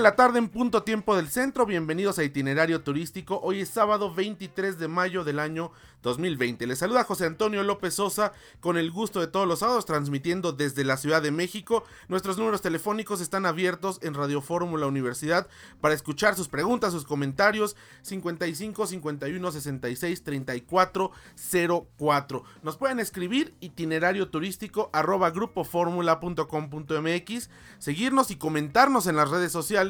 La tarde en punto tiempo del centro, bienvenidos a Itinerario Turístico. Hoy es sábado 23 de mayo del año 2020. Les saluda José Antonio López Sosa con el gusto de todos los sábados transmitiendo desde la Ciudad de México. Nuestros números telefónicos están abiertos en Radio Fórmula Universidad para escuchar sus preguntas, sus comentarios 55 51 66 34 04. Nos pueden escribir itinerario turístico arroba grupoformula.com.mx, seguirnos y comentarnos en las redes sociales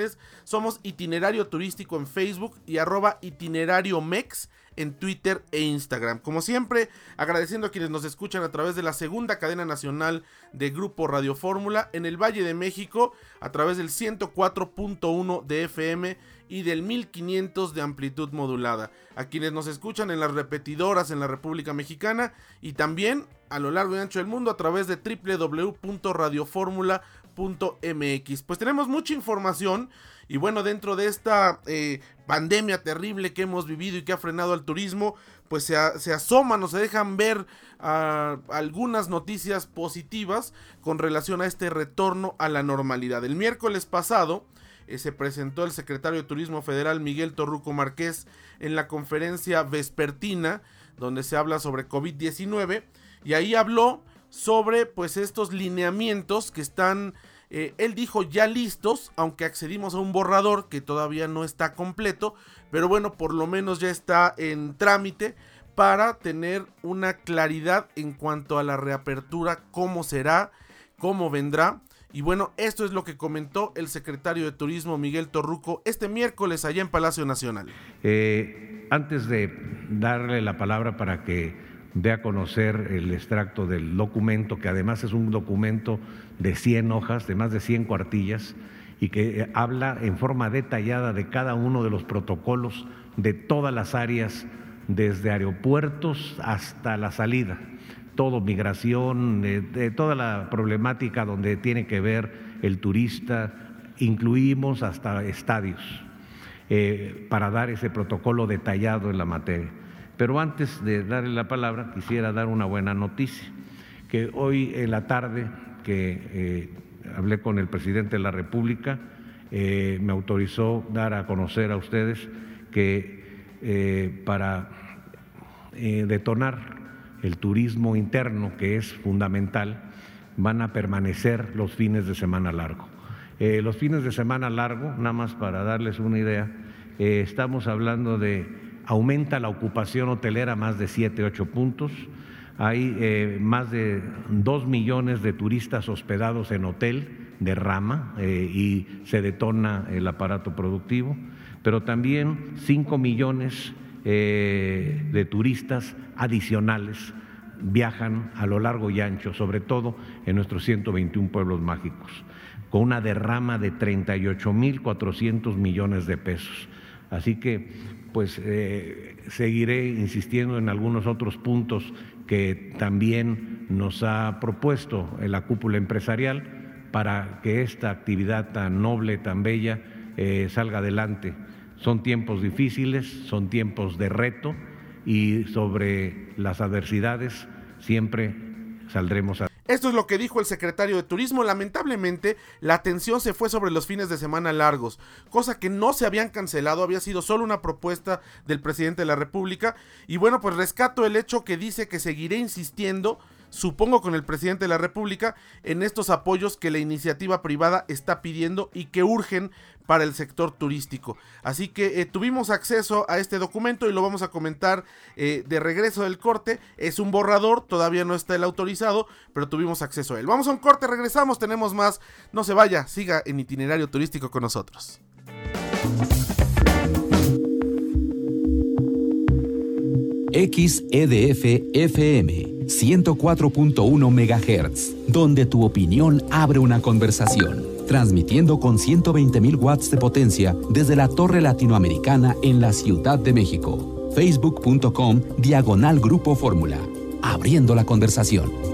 somos Itinerario Turístico en Facebook y arroba itinerario mex en Twitter e Instagram. Como siempre, agradeciendo a quienes nos escuchan a través de la segunda cadena nacional de Grupo Radio Fórmula en el Valle de México a través del 104.1 de FM y del 1500 de amplitud modulada. A quienes nos escuchan en las repetidoras en la República Mexicana y también a lo largo y ancho del mundo a través de www.radioformula.com Pues tenemos mucha información y bueno, dentro de esta eh, pandemia terrible que hemos vivido y que ha frenado al turismo, pues se, asoman o se dejan ver ah, algunas noticias positivas con relación a este retorno a la normalidad. El miércoles pasado eh, se presentó el secretario de Turismo Federal Miguel Torruco Márquez en la conferencia vespertina donde se habla sobre COVID-19 y ahí habló sobre pues estos lineamientos que están, eh, él dijo ya listos, aunque accedimos a un borrador que todavía no está completo, pero bueno, por lo menos ya está en trámite para tener una claridad en cuanto a la reapertura, cómo será, cómo vendrá. Y bueno, esto es lo que comentó el secretario de Turismo Miguel Torruco este miércoles allá en Palacio Nacional. Eh, antes de darle la palabra para que dé a conocer el extracto del documento, que además es un documento de 100 hojas, de más de 100 cuartillas, y que eh, habla en forma detallada de cada uno de los protocolos de todas las áreas, desde aeropuertos hasta la salida, todo migración, de, toda la problemática donde tiene que ver el turista, incluimos hasta estadios, eh, para dar ese protocolo detallado en la materia. Pero antes de darle la palabra, quisiera dar una buena noticia, que hoy en la tarde que eh, hablé con el presidente de la República, eh, me autorizó dar a conocer a ustedes que eh, para detonar el turismo interno, que es fundamental, van a permanecer los fines de semana largo. los fines de semana largo, nada más para darles una idea, estamos hablando de aumenta la ocupación hotelera más de 7, 8 puntos. Hay eh, más de 2 millones de turistas hospedados en hotel de rama eh, y se detona el aparato productivo, pero también 5 millones eh, de turistas adicionales viajan a lo largo y ancho, sobre todo en nuestros 121 pueblos mágicos, con una derrama de 38 mil 400 millones de pesos. Así que pues eh, seguiré insistiendo en algunos otros puntos que también nos ha propuesto la cúpula empresarial para que esta actividad tan noble, tan bella, eh, salga adelante. Son tiempos difíciles, son tiempos de reto y sobre las adversidades siempre saldremos a... Esto es lo que dijo el secretario de Turismo. Lamentablemente, la atención se fue sobre los fines de semana largos, cosa que no se habían cancelado, había sido solo una propuesta del presidente de la República. Y bueno, pues rescato el hecho que dice que seguiré insistiendo supongo con el presidente de la República, en estos apoyos que la iniciativa privada está pidiendo y que urgen para el sector turístico. Así que eh, tuvimos acceso a este documento y lo vamos a comentar eh, de regreso del corte. Es un borrador, todavía no está el autorizado, pero tuvimos acceso a él. Vamos a un corte, regresamos, tenemos más. No se vaya, siga en itinerario turístico con nosotros. XEDF FM 104.1 MHz, donde tu opinión abre una conversación. Transmitiendo con 120.000 watts de potencia desde la Torre Latinoamericana en la Ciudad de México. Facebook.com Diagonal Grupo Fórmula. Abriendo la conversación.